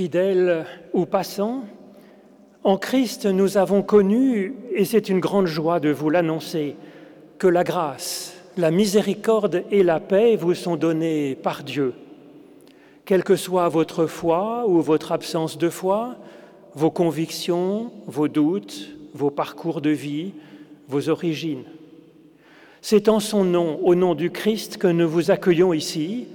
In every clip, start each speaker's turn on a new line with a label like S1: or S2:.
S1: Fidèles ou passants, en Christ nous avons connu, et c'est une grande joie de vous l'annoncer, que la grâce, la miséricorde et la paix vous sont données par Dieu. Quelle que soit votre foi ou votre absence de foi, vos convictions, vos doutes, vos parcours de vie, vos origines. C'est en son nom, au nom du Christ, que nous vous accueillons ici,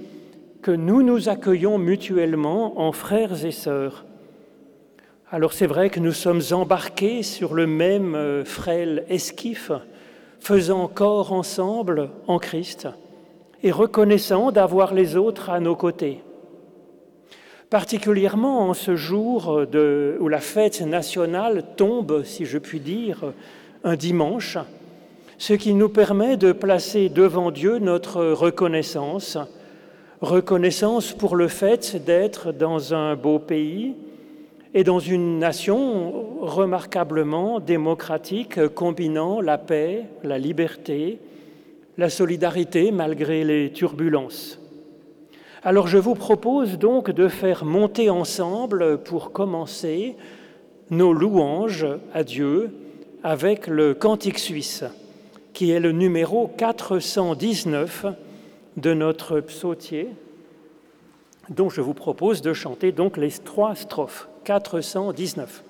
S1: que nous nous accueillons mutuellement en frères et sœurs. Alors c'est vrai que nous sommes embarqués sur le même euh, frêle esquif, faisant corps ensemble en Christ et reconnaissant d'avoir les autres à nos côtés. Particulièrement en ce jour où la fête nationale tombe, si je puis dire, un dimanche, ce qui nous permet de placer devant Dieu notre reconnaissance, reconnaissance pour le fait d'être dans un beau pays et dans une nation remarquablement démocratique, combinant la paix, la liberté, la solidarité malgré les turbulences. Alors je vous propose donc de faire monter ensemble, pour commencer, nos louanges à Dieu avec le Cantique suisse, qui est le numéro 419 de notre psautier, dont je vous propose de chanter donc les trois strophes. 419.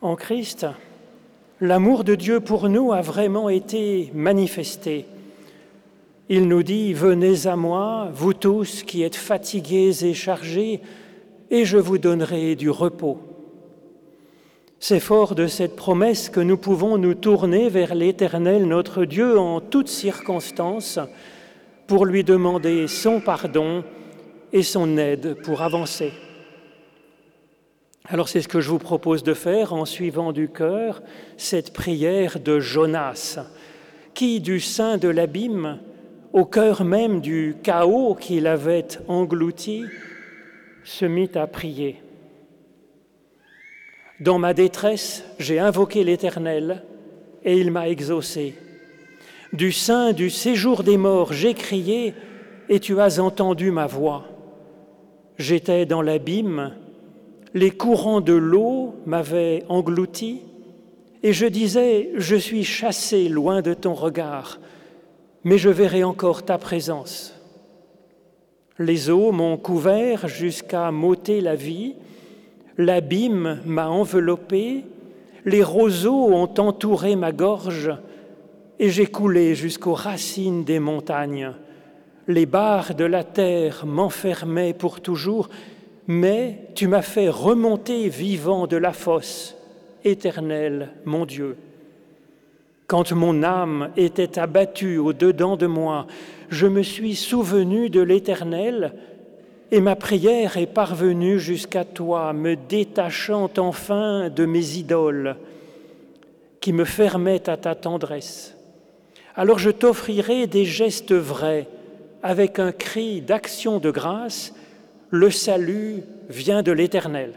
S1: En Christ, l'amour de Dieu pour nous a vraiment été manifesté. Il nous dit, Venez à moi, vous tous qui êtes fatigués et chargés, et je vous donnerai du repos. C'est fort de cette promesse que nous pouvons nous tourner vers l'Éternel, notre Dieu, en toutes circonstances, pour lui demander son pardon et son aide pour avancer. Alors c'est ce que je vous propose de faire en suivant du cœur cette prière de Jonas, qui du sein de l'abîme, au cœur même du chaos qu'il avait englouti, se mit à prier. Dans ma détresse, j'ai invoqué l'Éternel et il m'a exaucé. Du sein du séjour des morts, j'ai crié et tu as entendu ma voix. J'étais dans l'abîme, les courants de l'eau m'avaient englouti et je disais, je suis chassé loin de ton regard, mais je verrai encore ta présence. Les eaux m'ont couvert jusqu'à m'ôter la vie, l'abîme m'a enveloppé, les roseaux ont entouré ma gorge, et j'ai coulé jusqu'aux racines des montagnes. Les barres de la terre m'enfermaient pour toujours, mais tu m'as fait remonter vivant de la fosse, éternel mon Dieu. Quand mon âme était abattue au-dedans de moi, je me suis souvenu de l'Éternel, et ma prière est parvenue jusqu'à toi, me détachant enfin de mes idoles qui me fermaient à ta tendresse. Alors je t'offrirai des gestes vrais, avec un cri d'action de grâce, le salut vient de l'Éternel.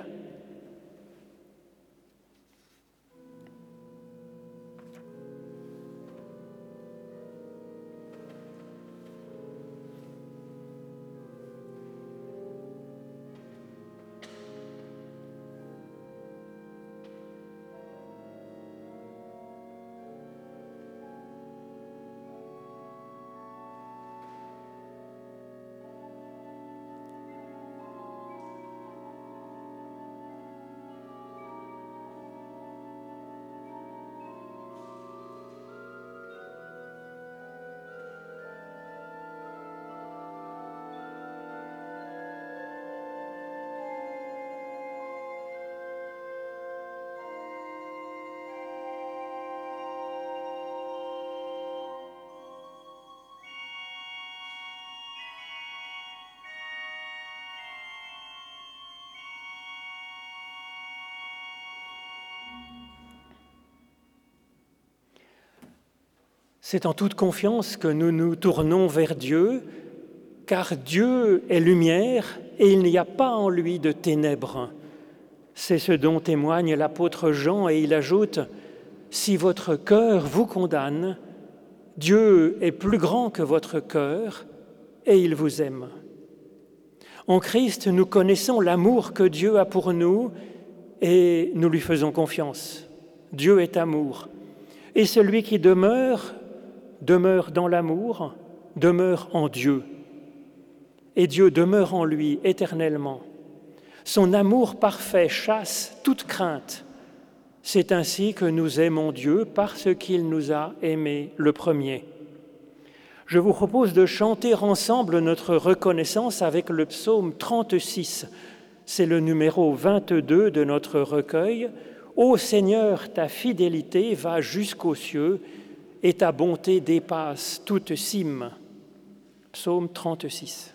S1: C'est en toute confiance que nous nous tournons vers Dieu, car Dieu est lumière et il n'y a pas en lui de ténèbres. C'est ce dont témoigne l'apôtre Jean et il ajoute, Si votre cœur vous condamne, Dieu est plus grand que votre cœur et il vous aime. En Christ, nous connaissons l'amour que Dieu a pour nous et nous lui faisons confiance. Dieu est amour. Et celui qui demeure demeure dans l'amour, demeure en Dieu. Et Dieu demeure en lui éternellement. Son amour parfait chasse toute crainte. C'est ainsi que nous aimons Dieu parce qu'il nous a aimés le premier. Je vous propose de chanter ensemble notre reconnaissance avec le psaume 36. C'est le numéro 22 de notre recueil. Ô Seigneur, ta fidélité va jusqu'aux cieux et ta bonté dépasse toute cime. Psaume 36.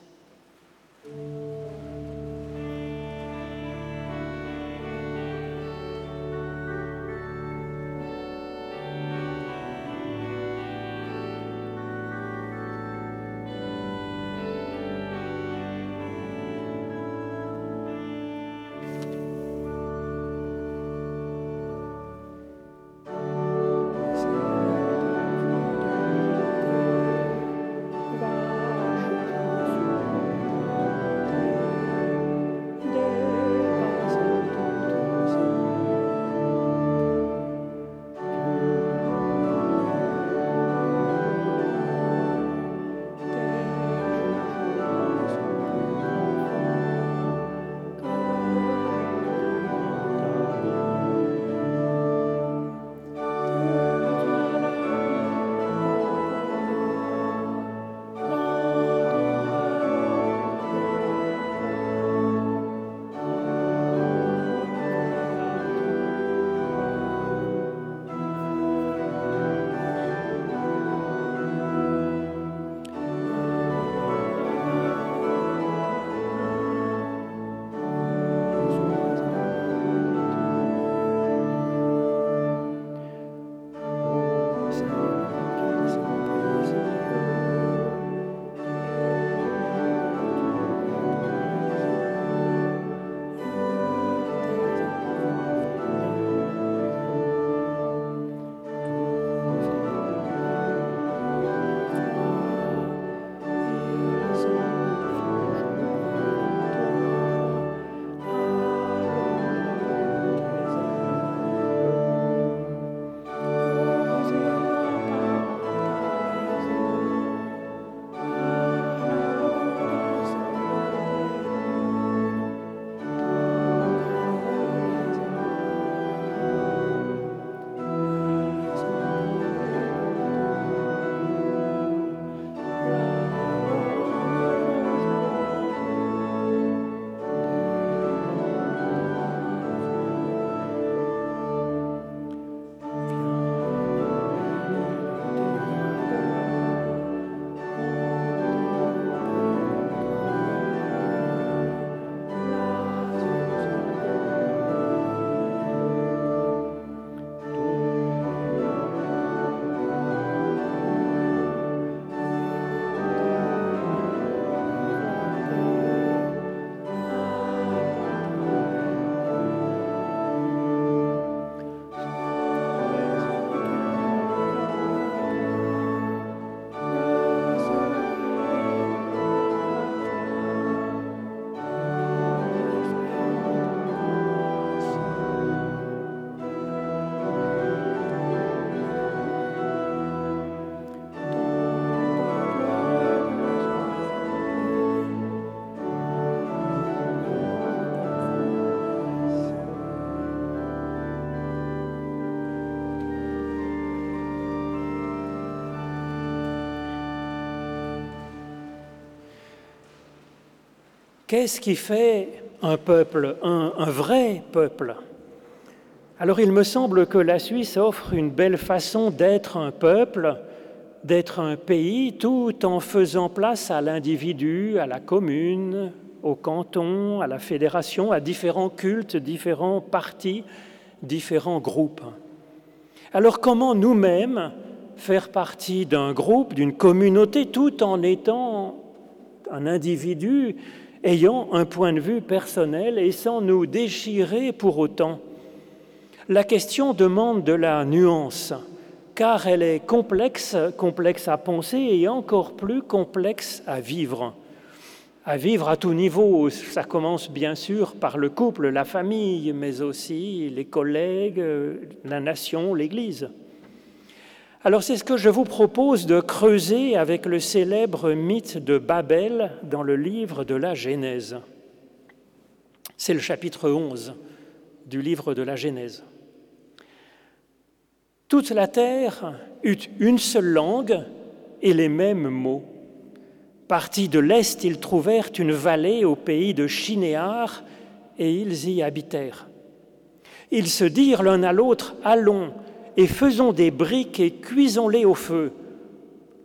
S1: Qu'est-ce qui fait un peuple, un, vrai peuple? Alors il me semble que la Suisse offre une belle façon d'être un peuple, d'être un pays, tout en faisant place à l'individu, à la commune, au canton, à la fédération, à différents cultes, différents partis, différents groupes. Alors comment nous-mêmes faire partie d'un groupe, d'une communauté, tout en étant un individu ayant un point de vue personnel et sans nous déchirer pour autant La question demande de la nuance, car elle est complexe, complexe à penser et encore plus complexe à vivre à vivre à tout niveau. Ça commence bien sûr par le couple, la famille, mais aussi les collègues, la nation, l'Église. Alors c'est ce que je vous propose de creuser avec le célèbre mythe de Babel dans le livre de la Genèse. C'est le chapitre 11 du livre de la Genèse. Toute la terre eut une seule langue et les mêmes mots. Partis de l'Est, ils trouvèrent une vallée au pays de Chinéar, et ils y habitèrent. Ils se dirent l'un à l'autre, Allons et faisons des briques et cuisons-les au feu.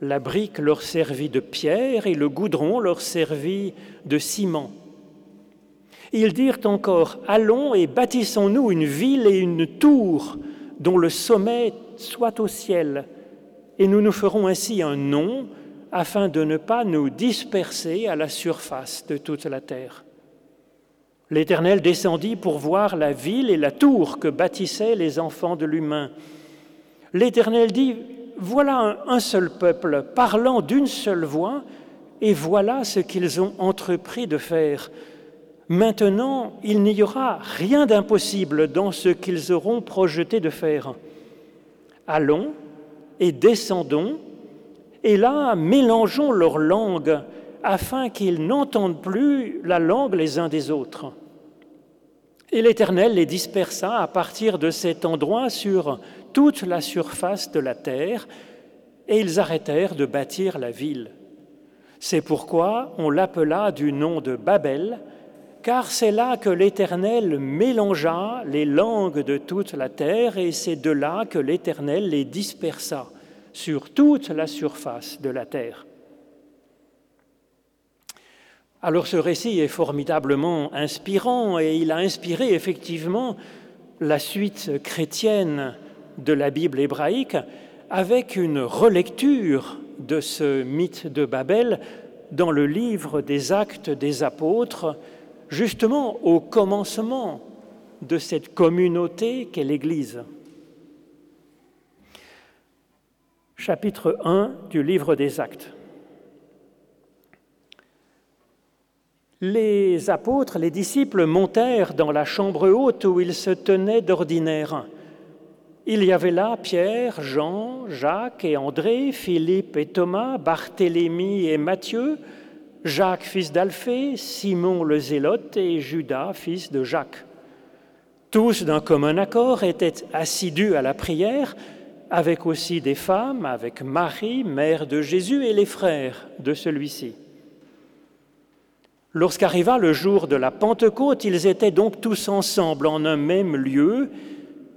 S1: La brique leur servit de pierre et le goudron leur servit de ciment. Ils dirent encore, Allons et bâtissons-nous une ville et une tour dont le sommet soit au ciel, et nous nous ferons ainsi un nom afin de ne pas nous disperser à la surface de toute la terre. L'Éternel descendit pour voir la ville et la tour que bâtissaient les enfants de l'humain. L'Éternel dit, voilà un seul peuple parlant d'une seule voix, et voilà ce qu'ils ont entrepris de faire. Maintenant, il n'y aura rien d'impossible dans ce qu'ils auront projeté de faire. Allons et descendons et là, mélangeons leurs langues afin qu'ils n'entendent plus la langue les uns des autres. Et l'Éternel les dispersa à partir de cet endroit sur toute la surface de la terre, et ils arrêtèrent de bâtir la ville. C'est pourquoi on l'appela du nom de Babel, car c'est là que l'Éternel mélangea les langues de toute la terre, et c'est de là que l'Éternel les dispersa sur toute la surface de la terre. Alors ce récit est formidablement inspirant et il a inspiré effectivement la suite chrétienne de la Bible hébraïque avec une relecture de ce mythe de Babel dans le livre des actes des apôtres, justement au commencement de cette communauté qu'est l'Église. chapitre 1 du livre des Actes. Les apôtres, les disciples montèrent dans la chambre haute où ils se tenaient d'ordinaire. Il y avait là Pierre, Jean, Jacques et André, Philippe et Thomas, Barthélemy et Matthieu, Jacques fils d'Alphée, Simon le Zélote et Judas fils de Jacques. Tous d'un commun accord étaient assidus à la prière, avec aussi des femmes, avec Marie, mère de Jésus, et les frères de celui-ci. Lorsqu'arriva le jour de la Pentecôte, ils étaient donc tous ensemble en un même lieu,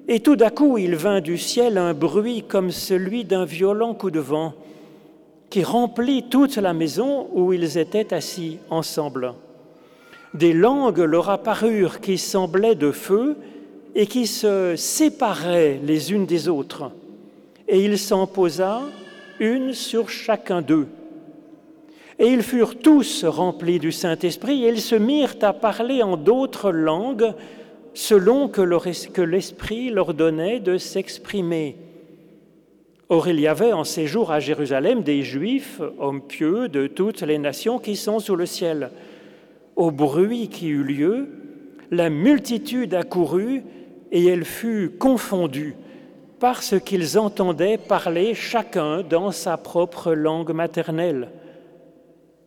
S1: et tout d'un coup il vint du ciel un bruit comme celui d'un violent coup de vent, qui remplit toute la maison où ils étaient assis ensemble. Des langues leur apparurent qui semblaient de feu et qui se séparaient les unes des autres et il s'en posa une sur chacun d'eux. Et ils furent tous remplis du Saint-Esprit, et ils se mirent à parler en d'autres langues, selon que l'Esprit leur donnait de s'exprimer. Or il y avait en séjour à Jérusalem des Juifs, hommes pieux de toutes les nations qui sont sous le ciel. Au bruit qui eut lieu, la multitude accourut et elle fut confondue parce qu'ils entendaient parler chacun dans sa propre langue maternelle.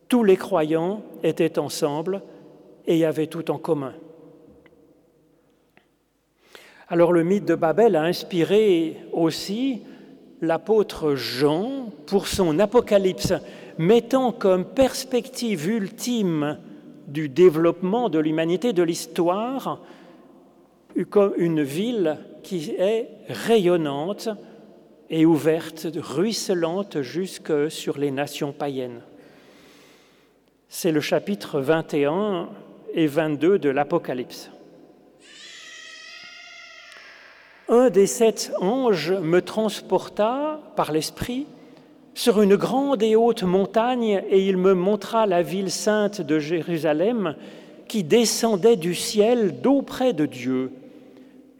S1: Tous les croyants étaient ensemble et avaient tout en commun. Alors le mythe de Babel a inspiré aussi l'apôtre Jean pour son Apocalypse, mettant comme perspective ultime du développement de l'humanité, de l'histoire, une ville qui est rayonnante et ouverte, ruisselante jusque sur les nations païennes. C'est le chapitre 21 et 22 de l'Apocalypse. Un des sept anges me transporta par l'Esprit sur une grande et haute montagne et il me montra la ville sainte de Jérusalem qui descendait du ciel d'auprès de Dieu.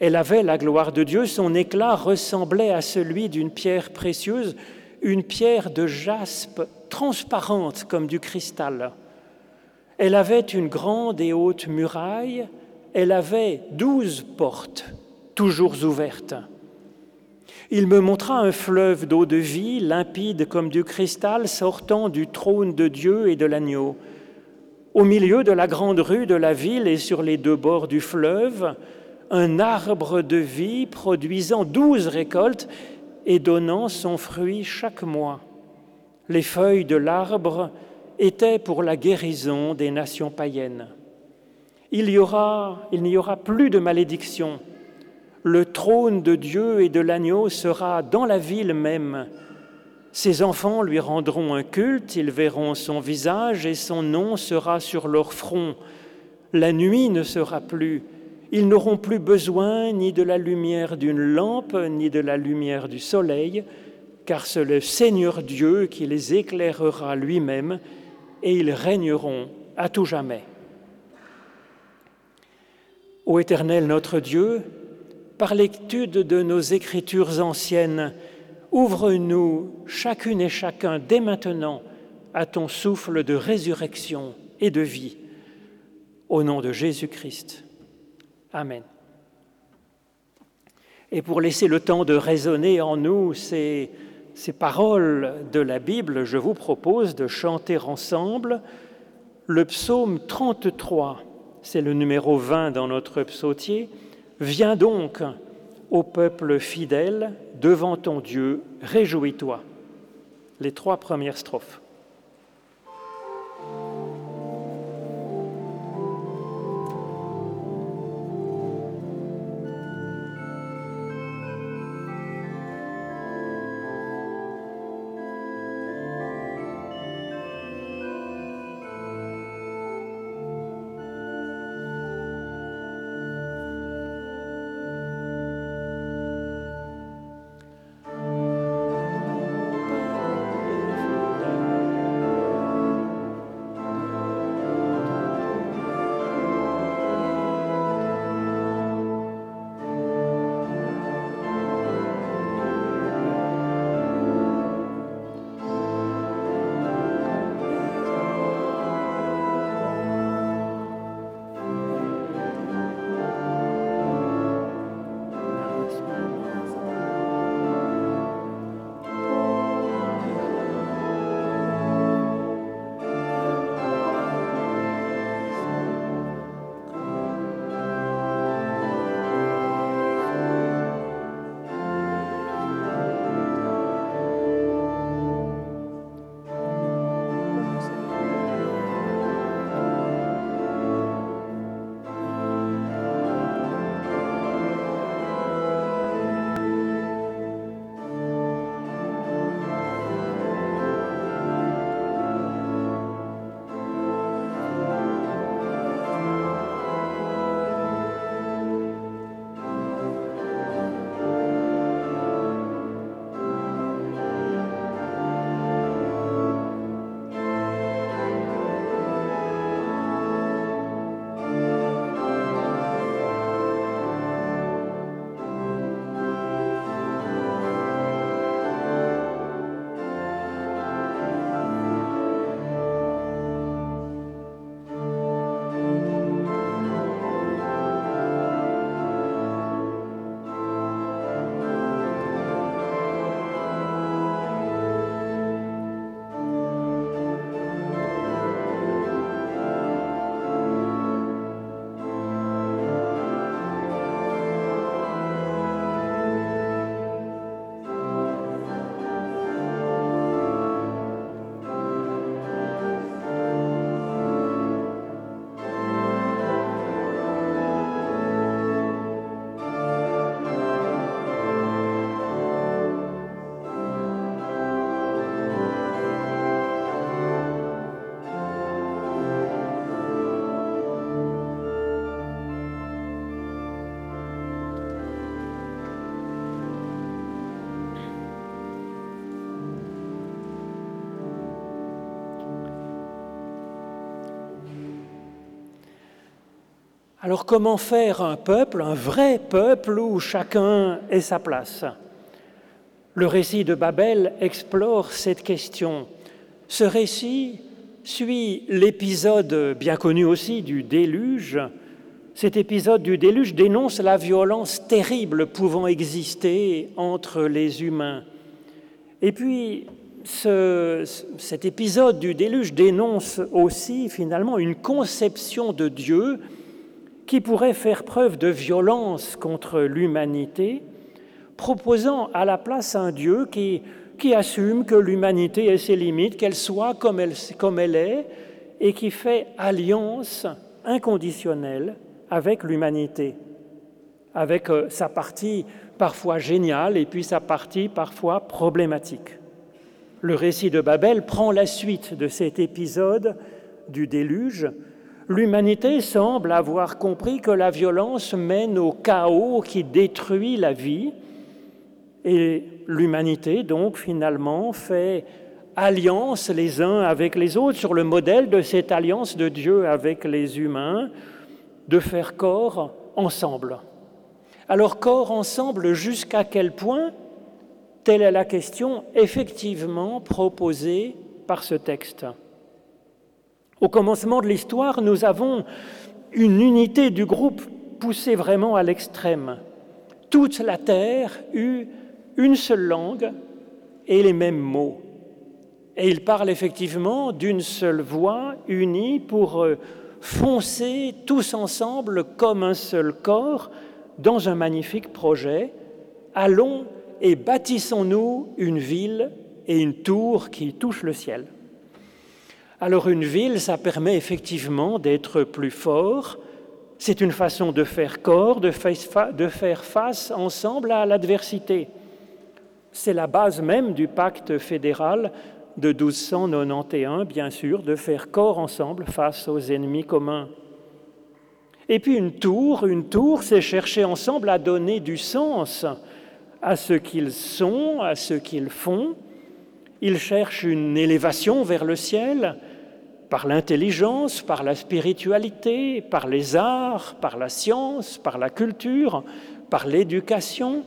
S1: Elle avait la gloire de Dieu, son éclat ressemblait à celui d'une pierre précieuse, une pierre de jaspe transparente comme du cristal. Elle avait une grande et haute muraille, elle avait douze portes, toujours ouvertes. Il me montra un fleuve d'eau de vie, limpide comme du cristal, sortant du trône de Dieu et de l'agneau. Au milieu de la grande rue de la ville et sur les deux bords du fleuve, un arbre de vie produisant douze récoltes et donnant son fruit chaque mois. Les feuilles de l'arbre étaient pour la guérison des nations païennes. Il n'y aura, aura plus de malédiction. Le trône de Dieu et de l'agneau sera dans la ville même. Ses enfants lui rendront un culte, ils verront son visage et son nom sera sur leur front. La nuit ne sera plus, ils n'auront plus besoin ni de la lumière d'une lampe, ni de la lumière du soleil, car c'est le Seigneur Dieu qui les éclairera lui-même, et ils régneront à tout jamais. Ô Éternel notre Dieu, par l'étude de nos écritures anciennes, ouvre-nous chacune et chacun dès maintenant à ton souffle de résurrection et de vie. Au nom de Jésus-Christ. Amen. Et pour laisser le temps de résonner en nous ces, paroles de la Bible, je vous propose de chanter ensemble le psaume 33, c'est le numéro 20 dans notre psautier. Viens donc, ô peuple fidèle, devant ton Dieu, réjouis-toi. Les trois premières strophes. Alors comment faire un peuple, un vrai peuple où chacun ait sa place? Le récit de Babel explore cette question. Ce récit suit l'épisode bien connu aussi du déluge. Cet épisode du déluge dénonce la violence terrible pouvant exister entre les humains. Et puis, cet épisode du déluge dénonce aussi finalement une conception de Dieu qui pourrait faire preuve de violence contre l'humanité, proposant à la place un Dieu qui, qui assume que l'humanité ait ses limites, qu'elle soit comme elle, comme elle est, et qui fait alliance inconditionnelle avec l'humanité, avec euh, sa partie parfois géniale et puis sa partie parfois problématique. Le récit de Babel prend la suite de cet épisode du déluge l'humanité semble avoir compris que la violence mène au chaos qui détruit la vie. Et l'humanité, donc, finalement, fait alliance les uns avec les autres sur le modèle de cette alliance de Dieu avec les humains, de faire corps ensemble. Alors, corps ensemble, jusqu'à quel point? Telle est la question effectivement proposée par ce texte. Au commencement de l'histoire, nous avons une unité du groupe poussée vraiment à l'extrême. Toute la terre eut une seule langue et les mêmes mots. Et ils parlent effectivement d'une seule voix unie pour euh, foncer tous ensemble comme un seul corps dans un magnifique projet. Allons et bâtissons-nous une ville et une tour qui touchent le ciel. Alors une ville, ça permet effectivement d'être plus fort. C'est une façon de faire corps, de faire face ensemble à l'adversité. C'est la base même du pacte fédéral de 1291, bien sûr, de faire corps ensemble face aux ennemis communs. Et puis une tour, une tour, c'est chercher ensemble à donner du sens à ce qu'ils sont, à ce qu'ils font. Ils cherchent une élévation vers le ciel, par l'intelligence, par la spiritualité, par les arts, par la science, par la culture, par l'éducation.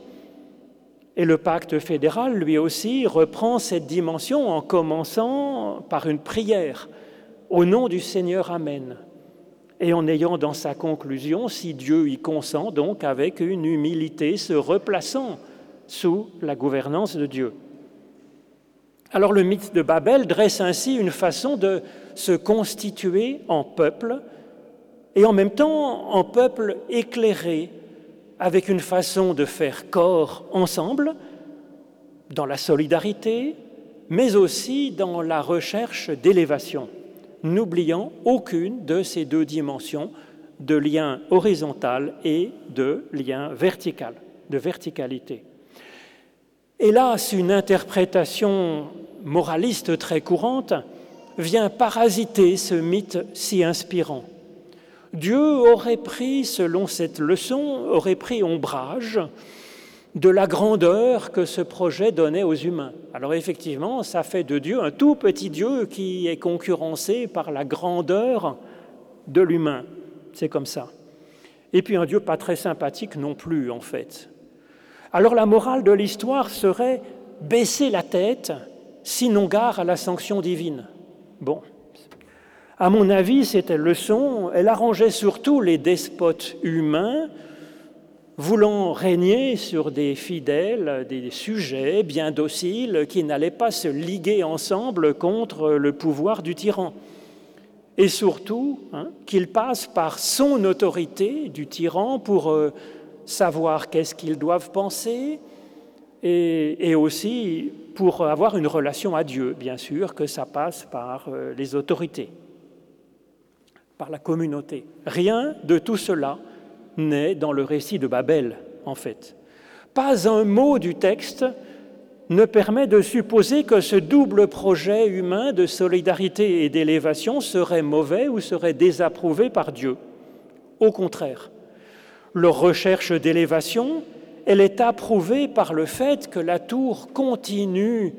S1: Et le pacte fédéral, lui aussi, reprend cette dimension en commençant par une prière au nom du Seigneur Amen, et en ayant dans sa conclusion, si Dieu y consent, donc avec une humilité, se replaçant sous la gouvernance de Dieu. Alors le mythe de Babel dresse ainsi une façon de se constituer en peuple et en même temps en peuple éclairé, avec une façon de faire corps ensemble, dans la solidarité, mais aussi dans la recherche d'élévation, n'oubliant aucune de ces deux dimensions de lien horizontal et de lien vertical, de verticalité. Hélas, une interprétation moraliste très courante vient parasiter ce mythe si inspirant. Dieu aurait pris, selon cette leçon, aurait pris ombrage de la grandeur que ce projet donnait aux humains. Alors effectivement, ça fait de Dieu un tout petit Dieu qui est concurrencé par la grandeur de l'humain. C'est comme ça. Et puis un Dieu pas très sympathique non plus, en fait. Alors la morale de l'histoire serait baisser la tête sinon gare à la sanction divine. Bon, à mon avis, cette leçon, elle arrangeait surtout les despotes humains voulant régner sur des fidèles, des sujets bien dociles qui n'allaient pas se liguer ensemble contre le pouvoir du tyran. Et surtout, hein, qu'ils passent par son autorité du tyran pour euh, savoir qu'est-ce qu'ils doivent penser, et, aussi pour avoir une relation à Dieu, bien sûr, que ça passe par euh, les autorités, par la communauté. Rien de tout cela n'est dans le récit de Babel, en fait. Pas un mot du texte ne permet de supposer que ce double projet humain de solidarité et d'élévation serait mauvais ou serait désapprouvé par Dieu. Au contraire, leur recherche d'élévation elle est approuvée par le fait que la tour continue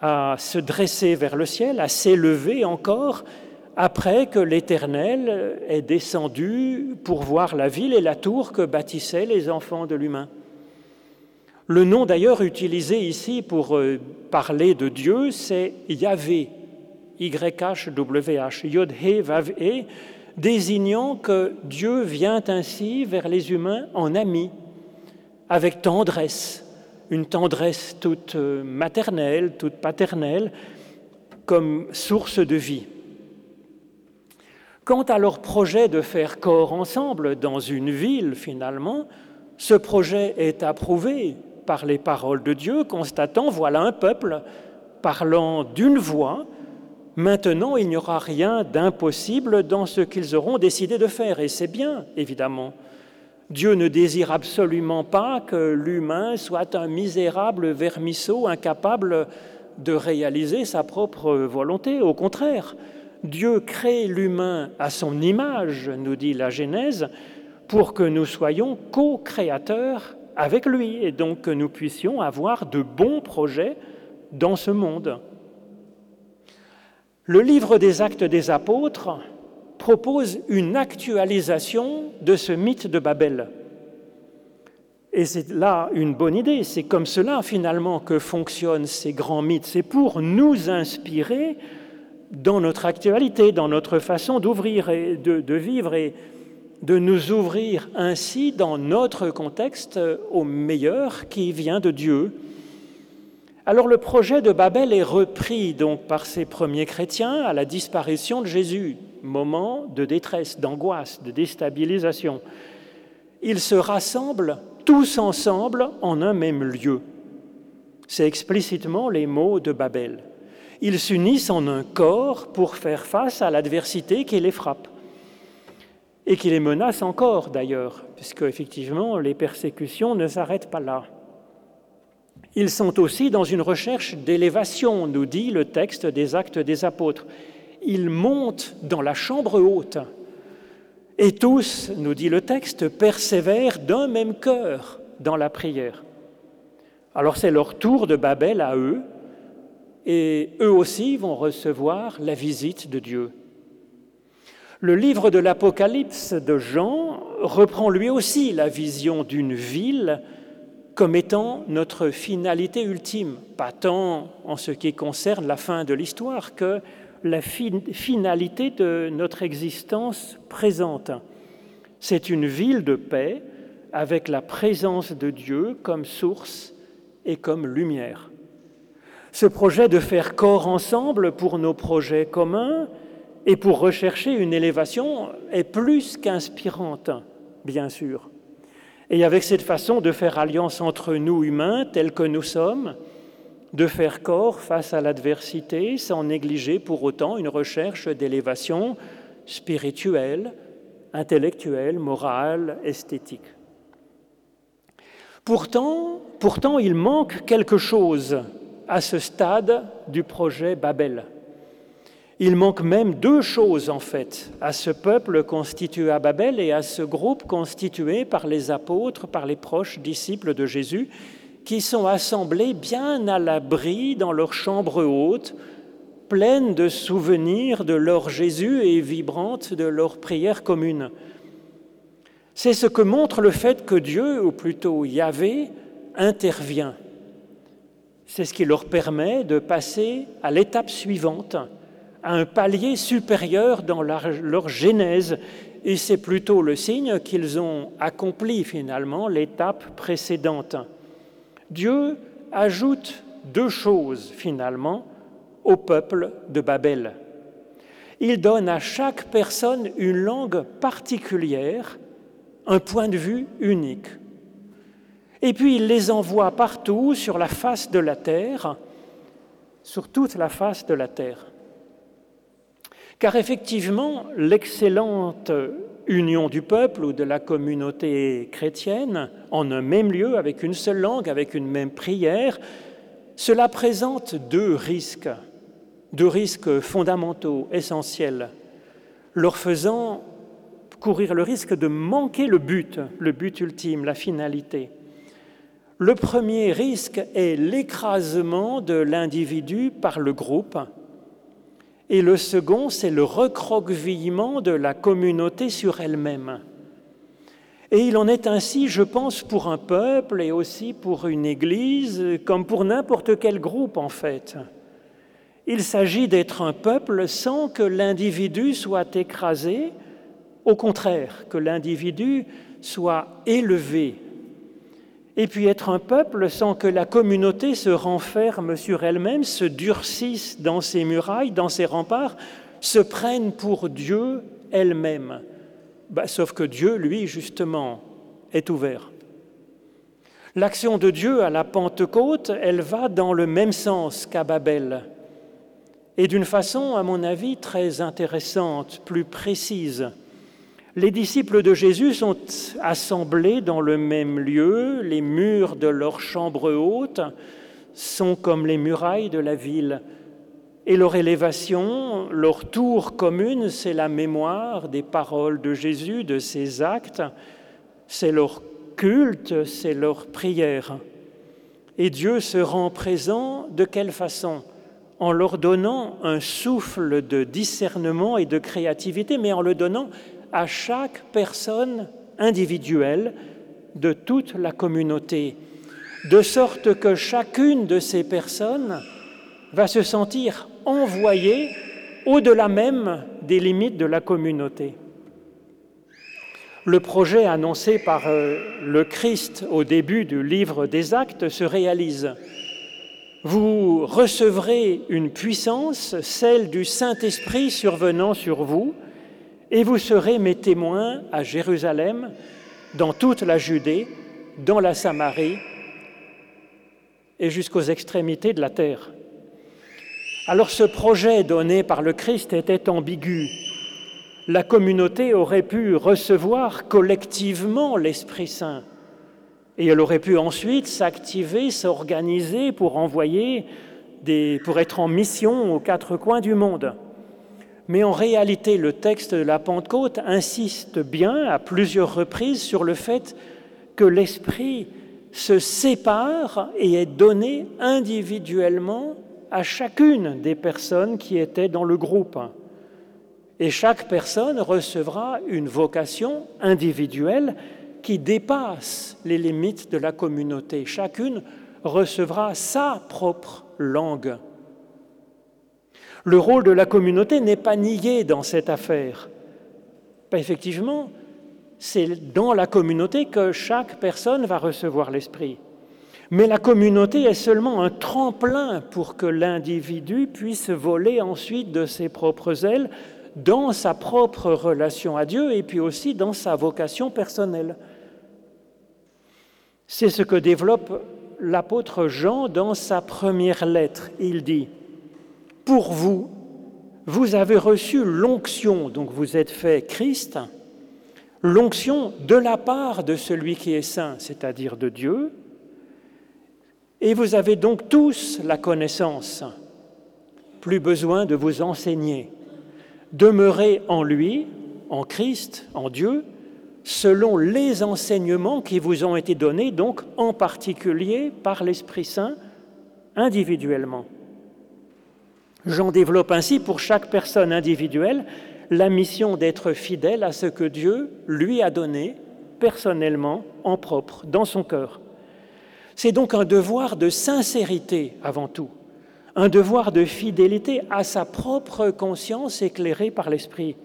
S1: à se dresser vers le ciel, à s'élever encore, après que l'Éternel est descendu pour voir la ville et la tour que bâtissaient les enfants de l'humain. Le nom d'ailleurs utilisé ici pour euh, parler de Dieu, c'est Yahvé, Y-H-W-H, Yod-He, Vav-E, désignant que Dieu vient ainsi vers les humains en ami, avec tendresse, une tendresse toute euh, maternelle, toute paternelle, comme source de vie. Quant à leur projet de faire corps ensemble dans une ville, finalement, ce projet est approuvé par les paroles de Dieu, constatant, voilà un peuple parlant d'une voix, maintenant il n'y aura rien d'impossible dans ce qu'ils auront décidé de faire, et c'est bien, évidemment. Dieu ne désire absolument pas que l'humain soit un misérable vermisseau incapable de réaliser sa propre volonté. Au contraire, Dieu crée l'humain à son image, nous dit la Genèse, pour que nous soyons co-créateurs avec lui et donc que nous puissions avoir de bons projets dans ce monde. Le livre des actes des apôtres propose une actualisation de ce mythe de Babel. Et c'est là une bonne idée, c'est comme cela finalement que fonctionnent ces grands mythes, c'est pour nous inspirer dans notre actualité, dans notre façon d'ouvrir et de, vivre et de nous ouvrir ainsi dans notre contexte au meilleur qui vient de Dieu. Alors le projet de Babel est repris donc par ces premiers chrétiens à la disparition de Jésus, moment de détresse, d'angoisse, de déstabilisation. Ils se rassemblent tous ensemble en un même lieu. C'est explicitement les mots de Babel ils s'unissent en un corps pour faire face à l'adversité qui les frappe et qui les menace encore d'ailleurs, puisque effectivement les persécutions ne s'arrêtent pas là. Ils sont aussi dans une recherche d'élévation, nous dit le texte des actes des apôtres. Ils montent dans la chambre haute. Et tous, nous dit le texte, persévèrent d'un même cœur dans la prière. Alors c'est leur tour de Babel à eux, et eux aussi vont recevoir la visite de Dieu. Le livre de l'Apocalypse de Jean reprend lui aussi la vision d'une ville comme étant notre finalité ultime, pas tant en ce qui concerne la fin de l'histoire que la finalité de notre existence présente. C'est une ville de paix avec la présence de Dieu comme source et comme lumière. Ce projet de faire corps ensemble pour nos projets communs et pour rechercher une élévation est plus qu'inspirante, bien sûr. Et avec cette façon de faire alliance entre nous humains tels que nous sommes, de faire corps face à l'adversité sans négliger pour autant une recherche d'élévation spirituelle, intellectuelle, morale, esthétique. Pourtant, pourtant, il manque quelque chose à ce stade du projet Babel. Il manque même deux choses en fait à ce peuple constitué à Babel et à ce groupe constitué par les apôtres, par les proches disciples de Jésus, qui sont assemblés bien à l'abri dans leur chambre haute, pleines de souvenirs de leur Jésus et vibrantes de leur prière commune. C'est ce que montre le fait que Dieu, ou plutôt Yahvé, intervient c'est ce qui leur permet de passer à l'étape suivante, à un palier supérieur dans leur genèse. Et c'est plutôt le signe qu'ils ont accompli finalement l'étape précédente. Dieu ajoute deux choses finalement au peuple de Babel. Il donne à chaque personne une langue particulière, un point de vue unique. Et puis il les envoie partout sur la face de la terre, sur toute la face de la terre. Car effectivement, l'excellente union du peuple ou de la communauté chrétienne en un même lieu, avec une seule langue, avec une même prière, cela présente deux risques, deux risques fondamentaux, essentiels, leur faisant courir le risque de manquer le but, le but ultime, la finalité. Le premier risque est l'écrasement de l'individu par le groupe et le second, c'est le recroquevillement de la communauté sur elle-même. Et il en est ainsi, je pense, pour un peuple et aussi pour une Église, comme pour n'importe quel groupe en fait. Il s'agit d'être un peuple sans que l'individu soit écrasé, au contraire, que l'individu soit élevé. Et puis être un peuple sans que la communauté se renferme sur elle-même, se durcisse dans ses murailles, dans ses remparts, se prenne pour Dieu elle-même. Bah, sauf que Dieu, lui, justement, est ouvert. L'action de Dieu à la Pentecôte, elle va dans le même sens qu'à Babel, et d'une façon, à mon avis, très intéressante, plus précise. Les disciples de Jésus sont assemblés dans le même lieu, les murs de leur chambre haute sont comme les murailles de la ville. Et leur élévation, leur tour commune, c'est la mémoire des paroles de Jésus, de ses actes, c'est leur culte, c'est leur prière. Et Dieu se rend présent de quelle façon? En leur donnant un souffle de discernement et de créativité, mais en le donnant à chaque personne individuelle de toute la communauté, de sorte que chacune de ces personnes va se sentir envoyée au-delà même des limites de la communauté. Le projet annoncé par euh, le Christ au début du livre des actes se réalise. Vous recevrez une puissance, celle du Saint-Esprit survenant sur vous, et vous serez mes témoins à Jérusalem, dans toute la Judée, dans la Samarie et jusqu'aux extrémités de la terre. Alors ce projet donné par le Christ était ambigu. La communauté aurait pu recevoir collectivement l'Esprit Saint et elle aurait pu ensuite s'activer, s'organiser pour envoyer des, pour être en mission aux quatre coins du monde. Mais en réalité, le texte de la Pentecôte insiste bien à plusieurs reprises sur le fait que l'Esprit se sépare et est donné individuellement à chacune des personnes qui étaient dans le groupe. Et chaque personne recevra une vocation individuelle qui dépasse les limites de la communauté. Chacune recevra sa propre langue. Le rôle de la communauté n'est pas nié dans cette affaire. effectivement, c'est dans la communauté que chaque personne va recevoir l'Esprit. Mais la communauté est seulement un tremplin pour que l'individu puisse voler ensuite de ses propres ailes dans sa propre relation à Dieu et puis aussi dans sa vocation personnelle. C'est ce que développe l'apôtre Jean dans sa première lettre. Il dit, pour vous, vous avez reçu l'onction, donc vous êtes fait Christ, l'onction de la part de celui qui est saint, c'est-à-dire de Dieu, et vous avez donc tous la connaissance, plus besoin de vous enseigner. Demeurez en lui, en Christ, en Dieu, selon les enseignements qui vous ont été donnés, donc en particulier par l'Esprit Saint, individuellement. J'en développe ainsi pour chaque personne individuelle la mission d'être fidèle à ce que Dieu lui a donné personnellement, en propre, dans son cœur. C'est donc un devoir de sincérité avant tout, un devoir de fidélité à sa propre conscience éclairée par l'Esprit.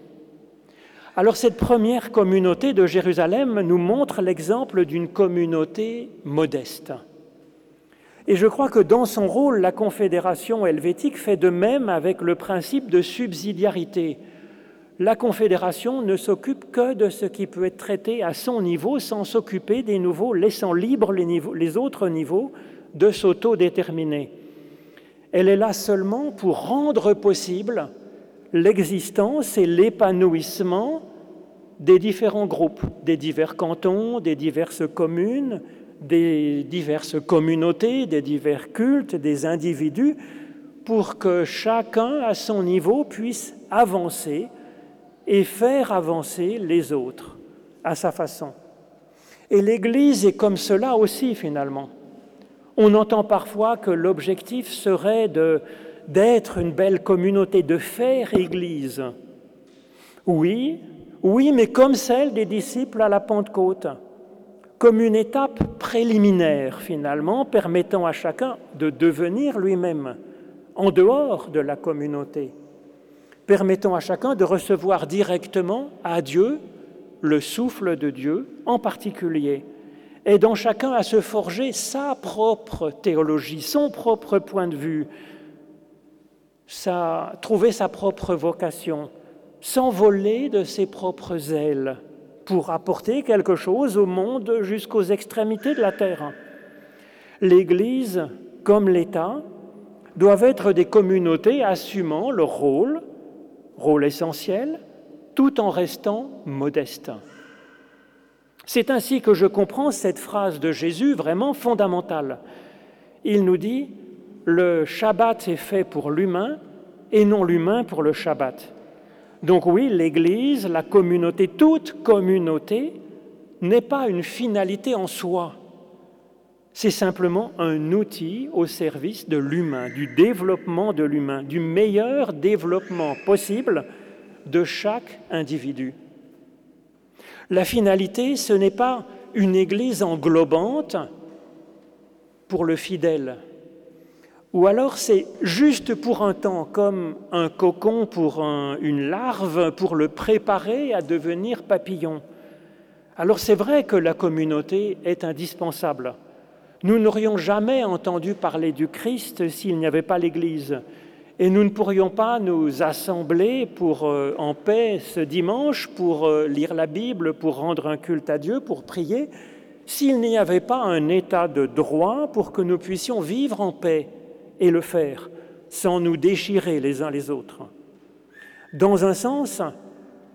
S1: Alors cette première communauté de Jérusalem nous montre l'exemple d'une communauté modeste. Et je crois que dans son rôle, la Confédération helvétique fait de même avec le principe de subsidiarité. La Confédération ne s'occupe que de ce qui peut être traité à son niveau sans s'occuper des nouveaux, laissant libres les, les autres niveaux de s'autodéterminer. Elle est là seulement pour rendre possible l'existence et l'épanouissement des différents groupes, des divers cantons, des diverses communes, des diverses communautés, des divers cultes, des individus, pour que chacun à son niveau puisse avancer et faire avancer les autres à sa façon. Et l'Église est comme cela aussi finalement. On entend parfois que l'objectif serait d'être une belle communauté, de faire Église. Oui, oui, mais comme celle des disciples à la Pentecôte, comme une étape préliminaire finalement, permettant à chacun de devenir lui-même en dehors de la communauté, permettant à chacun de recevoir directement à Dieu le souffle de Dieu en particulier, aidant chacun à se forger sa propre théologie, son propre point de vue, sa, trouver sa propre vocation, s'envoler de ses propres ailes pour apporter quelque chose au monde jusqu'aux extrémités de la terre. L'Église, comme l'État, doivent être des communautés assumant leur rôle, rôle essentiel, tout en restant modestes. C'est ainsi que je comprends cette phrase de Jésus vraiment fondamentale. Il nous dit, le Shabbat est fait pour l'humain et non l'humain pour le Shabbat. Donc oui, l'Église, la communauté, toute communauté n'est pas une finalité en soi. C'est simplement un outil au service de l'humain, du développement de l'humain, du meilleur développement possible de chaque individu. La finalité, ce n'est pas une Église englobante pour le fidèle, ou alors c'est juste pour un temps, comme un cocon pour une larve, pour le préparer à devenir papillon. Alors c'est vrai que la communauté est indispensable. Nous n'aurions jamais entendu parler du Christ s'il n'y avait pas l'Église. Et nous ne pourrions pas nous assembler pour, euh, en paix ce dimanche pour euh, lire la Bible, pour rendre un culte à Dieu, pour prier, s'il n'y avait pas un état de droit pour que nous puissions vivre en paix et le faire sans nous déchirer les uns les autres. Dans un sens,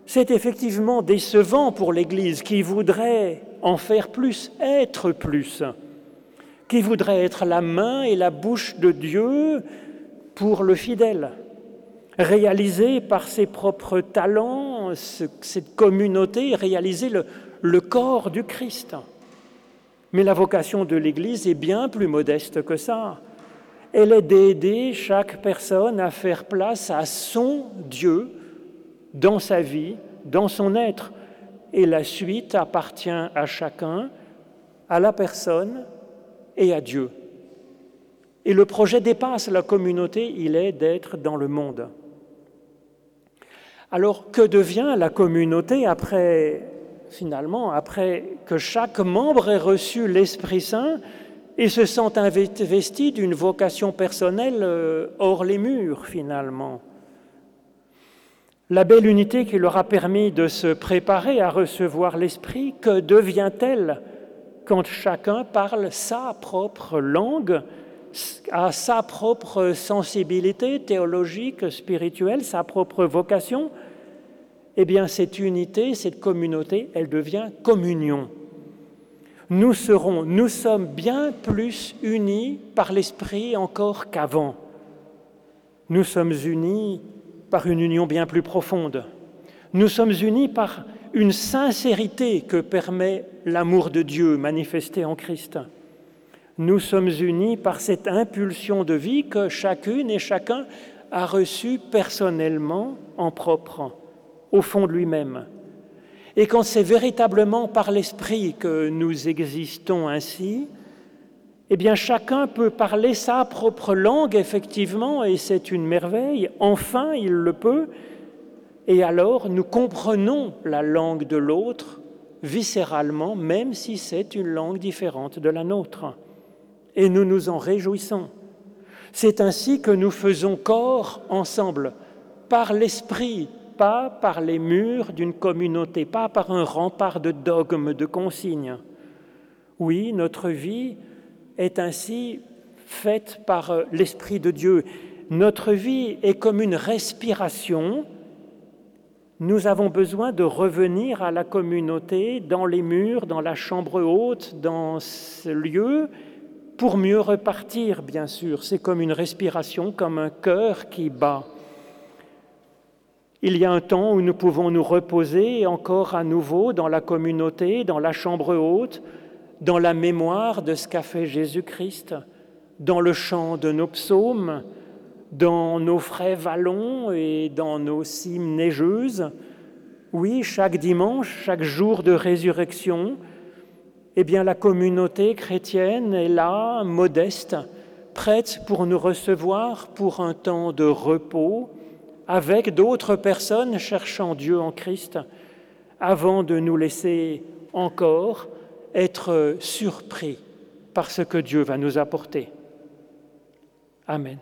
S1: c'est effectivement décevant pour l'Église qui voudrait en faire plus, être plus, qui voudrait être la main et la bouche de Dieu pour le fidèle, réaliser par ses propres talents cette communauté, réaliser le, le corps du Christ. Mais la vocation de l'Église est bien plus modeste que ça elle est d'aider chaque personne à faire place à son Dieu dans sa vie, dans son être. Et la suite appartient à chacun, à la personne et à Dieu. Et le projet dépasse la communauté, il est d'être dans le monde. Alors que devient la communauté après, finalement, après que chaque membre ait reçu l'Esprit Saint ils se sentent investis d'une vocation personnelle euh, hors les murs, finalement. La belle unité qui leur a permis de se préparer à recevoir l'Esprit, que devient-elle quand chacun parle sa propre langue, a sa propre sensibilité théologique, spirituelle, sa propre vocation? Eh bien, cette unité, cette communauté, elle devient communion nous serons, nous sommes bien plus unis par l'Esprit encore qu'avant. Nous sommes unis par une union bien plus profonde. Nous sommes unis par une sincérité que permet l'amour de Dieu manifesté en Christ. Nous sommes unis par cette impulsion de vie que chacune et chacun a reçue personnellement en propre, au fond de lui-même. Et quand c'est véritablement par l'Esprit que nous existons ainsi, eh bien chacun peut parler sa propre langue, effectivement, et c'est une merveille. Enfin, il le peut. Et alors, nous comprenons la langue de l'autre viscéralement, même si c'est une langue différente de la nôtre. Et nous nous en réjouissons. C'est ainsi que nous faisons corps ensemble, par l'Esprit, pas par les murs d'une communauté, pas par un rempart de dogmes, de consignes. Oui, notre vie est ainsi faite par euh, l'Esprit de Dieu. Notre vie est comme une respiration. Nous avons besoin de revenir à la communauté, dans les murs, dans la chambre haute, dans ce lieu, pour mieux repartir, bien sûr. C'est comme une respiration, comme un cœur qui bat. Il y a un temps où nous pouvons nous reposer encore à nouveau dans la communauté, dans la chambre haute, dans la mémoire de ce qu'a fait Jésus-Christ, dans le chant de nos psaumes, dans nos frais vallons et dans nos cimes neigeuses. Oui, chaque dimanche, chaque jour de résurrection, eh bien la communauté chrétienne est là, modeste, prête pour nous recevoir pour un temps de repos, avec d'autres personnes cherchant Dieu en Christ, avant de nous laisser encore être surpris par ce que Dieu va nous apporter. Amen.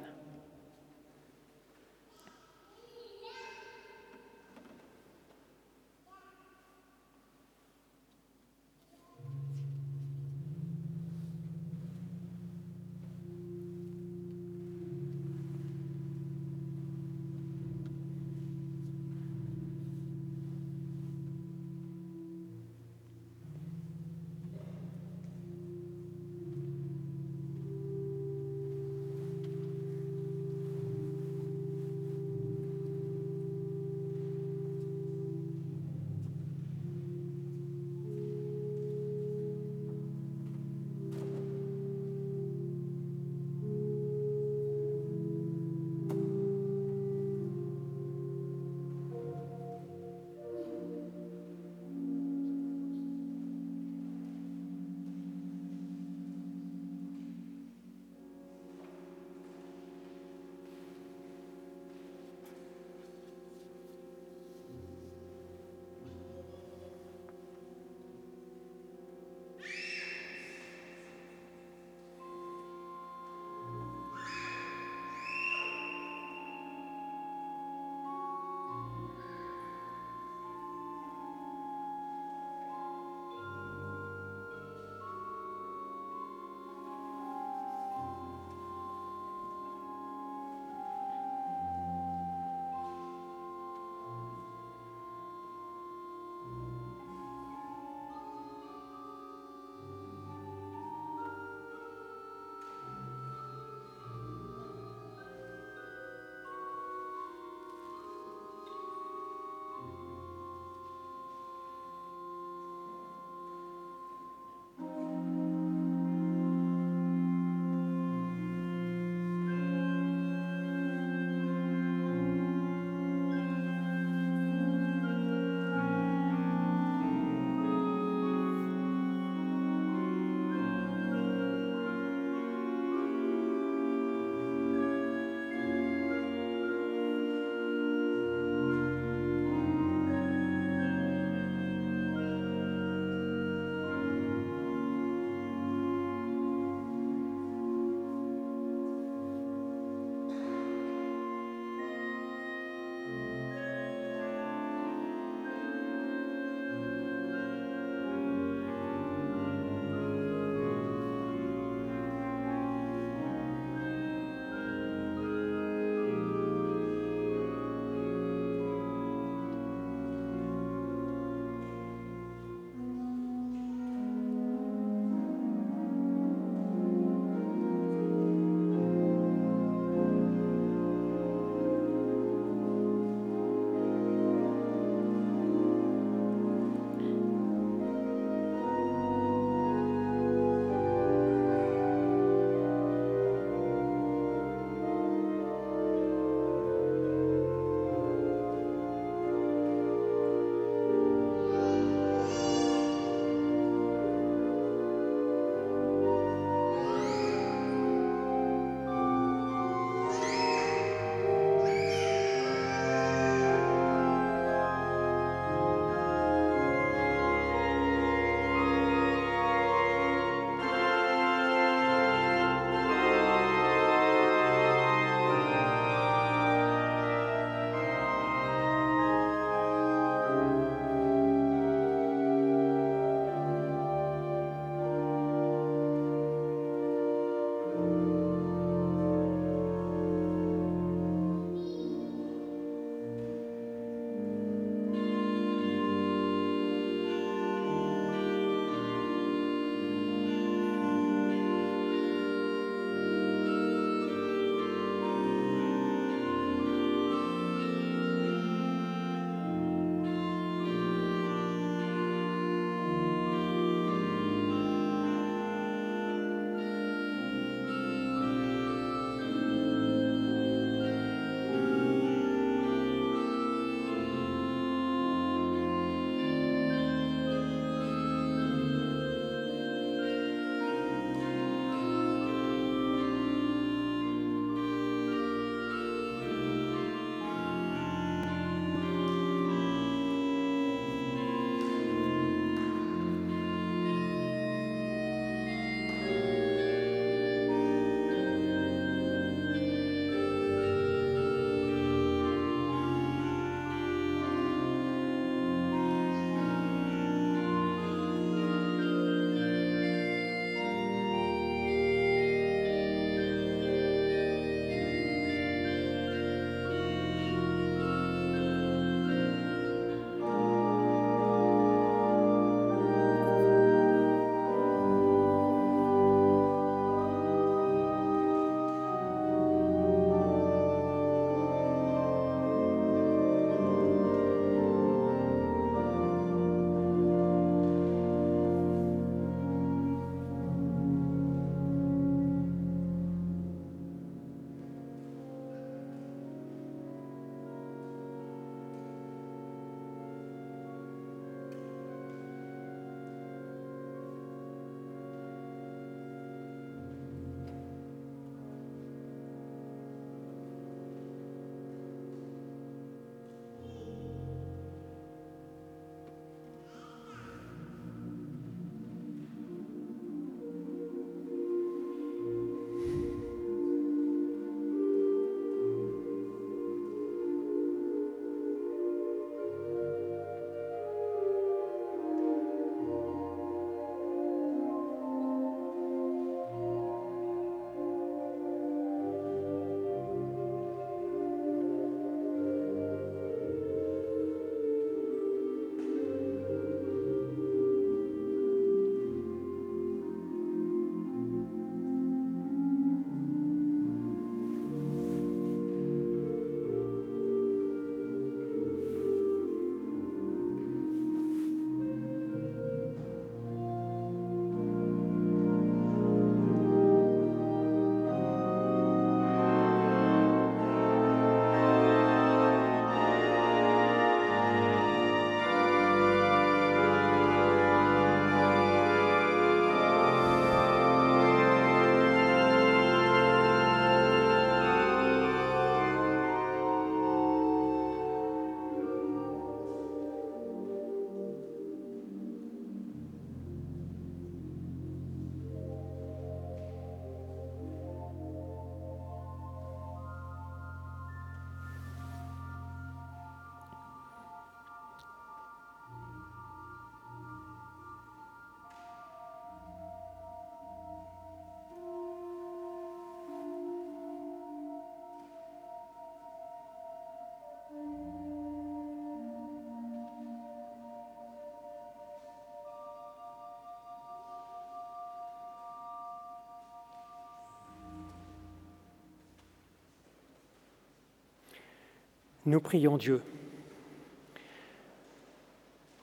S1: Nous prions Dieu.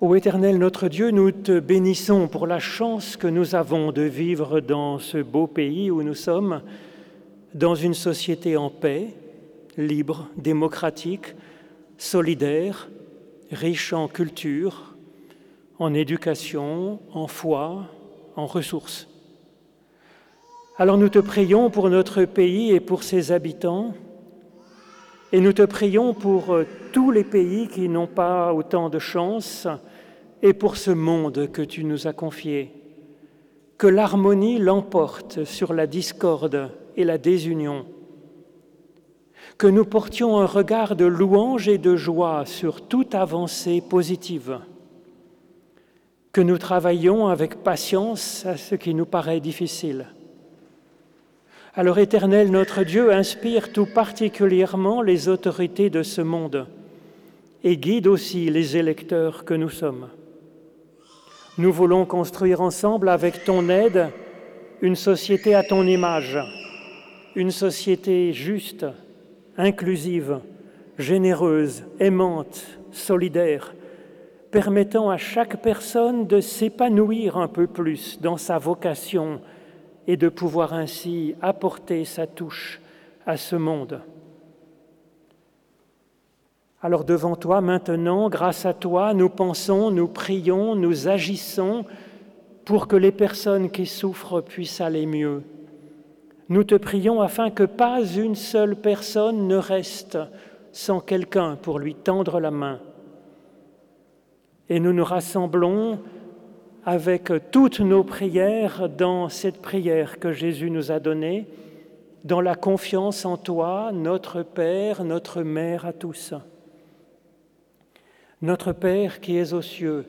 S1: Ô Éternel notre Dieu, nous te bénissons pour la chance que nous avons de vivre dans ce beau pays où nous sommes, dans une société en paix, libre, démocratique, solidaire, riche en culture, en éducation, en foi, en ressources. Alors nous te prions pour notre pays et pour ses habitants, et nous te prions pour euh, tous les pays qui n'ont pas autant de chance, et pour ce monde que tu nous as confié. Que l'harmonie l'emporte sur la discorde et la désunion. Que nous portions un regard de louange et de joie sur toute avancée positive que nous travaillions avec patience à ce qui nous paraît difficile. Alors Éternel, notre Dieu, inspire tout particulièrement les autorités de ce monde et guide aussi les électeurs que nous sommes. Nous voulons construire ensemble, avec ton aide, une société à ton image, une société juste, inclusive, généreuse, aimante, solidaire, permettant à chaque personne de s'épanouir un peu plus dans sa vocation et de pouvoir ainsi apporter sa touche à ce monde. Alors devant toi maintenant, grâce à toi, nous pensons, nous prions, nous agissons pour que les personnes qui souffrent puissent aller mieux. Nous te prions afin que pas une seule personne ne reste sans quelqu'un pour lui tendre la main. Et nous nous rassemblons avec toutes nos prières dans cette prière que Jésus nous a donnée, dans la confiance en toi, notre Père, notre Mère à tous. Notre Père qui es aux cieux,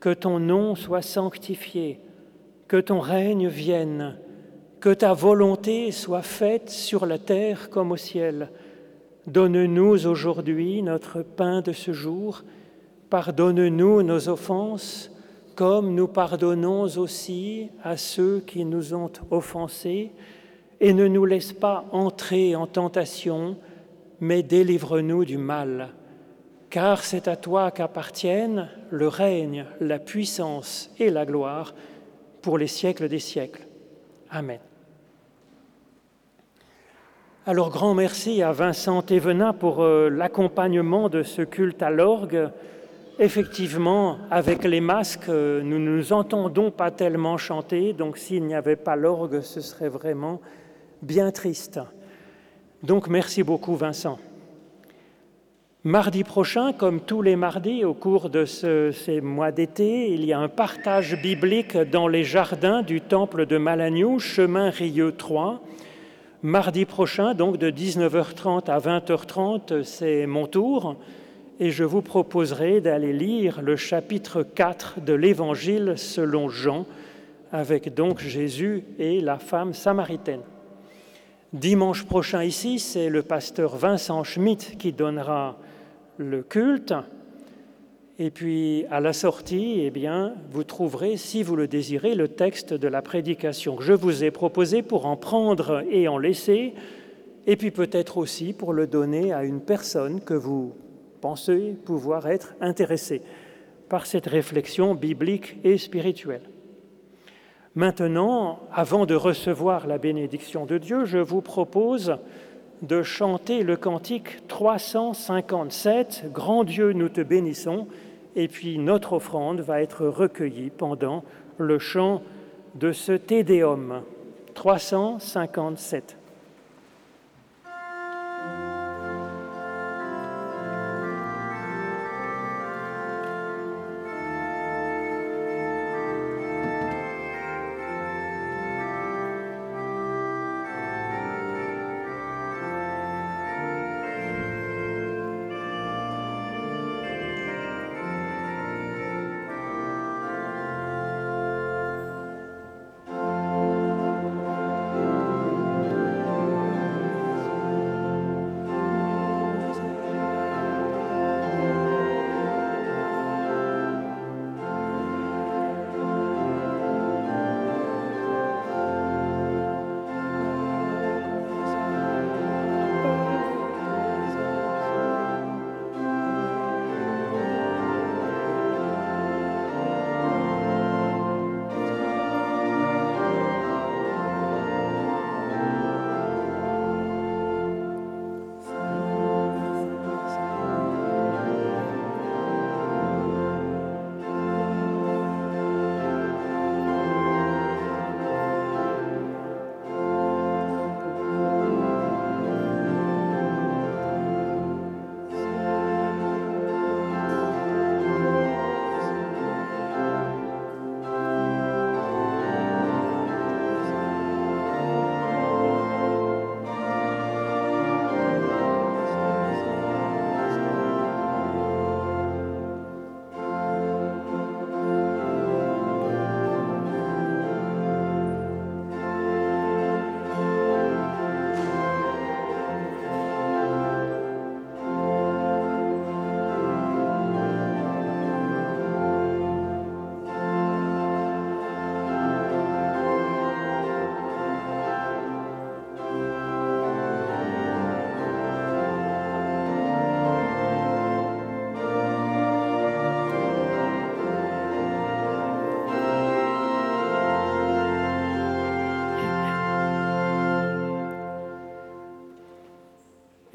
S1: que ton nom soit sanctifié, que ton règne vienne, que ta volonté soit faite sur la terre comme au ciel. Donne-nous aujourd'hui notre pain de ce jour Pardonne-nous nos offenses, comme nous pardonnons aussi à ceux qui nous ont offensés, et ne nous laisse pas entrer en tentation, mais délivre-nous du mal. Car c'est à toi qu'appartiennent le règne, la puissance et la gloire pour les siècles des siècles. Amen. Alors grand merci à Vincent Thévenin pour euh, l'accompagnement de ce culte à l'orgue. Effectivement, avec les masques, euh, nous ne nous entendons pas tellement chanter, donc s'il n'y avait pas l'orgue, ce serait vraiment bien triste. Donc merci beaucoup Vincent. Mardi prochain, comme tous les mardis au cours de ces mois d'été, il y a un partage biblique dans les jardins du temple de Malagnou, chemin Rieux 3. Mardi prochain, donc de 19h30 à 20h30, c'est mon tour et je vous proposerai d'aller lire le chapitre 4 de l'Évangile selon Jean, avec donc Jésus et la femme samaritaine. Dimanche prochain ici, c'est le pasteur Vincent Schmitt qui donnera le culte. Et puis à la sortie, eh bien, vous trouverez, si vous le désirez, le texte de la prédication que je vous ai proposé pour en prendre et en laisser, et puis peut-être aussi pour le donner à une personne que vous penser pouvoir être intéressé par cette réflexion biblique et spirituelle. Maintenant, avant de recevoir la bénédiction de Dieu, je vous propose de chanter le cantique 357, Grand Dieu, nous te bénissons, et puis notre offrande va être recueillie pendant le chant de ce Tédéum 357.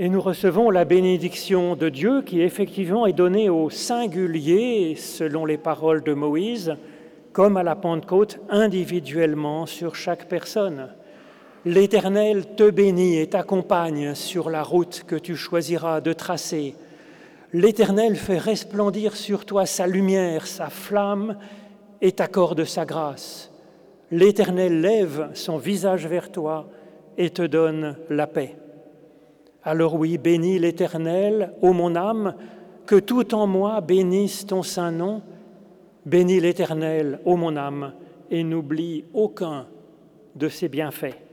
S1: Nous recevons la bénédiction de Dieu qui effectivement est donnée au singulier, selon les paroles de Moïse, comme à la Pentecôte, individuellement sur chaque personne. L'Éternel te bénit et t'accompagne sur la route que tu choisiras de tracer. L'Éternel fait resplendir sur toi sa lumière, sa flamme, et t'accorde sa grâce. L'Éternel lève son visage vers toi et te donne la paix. Alors oui, bénis l'Éternel, ô mon âme, que tout en moi bénisse ton saint nom. Bénis l'Éternel, ô mon âme, et n'oublie aucun de ses bienfaits.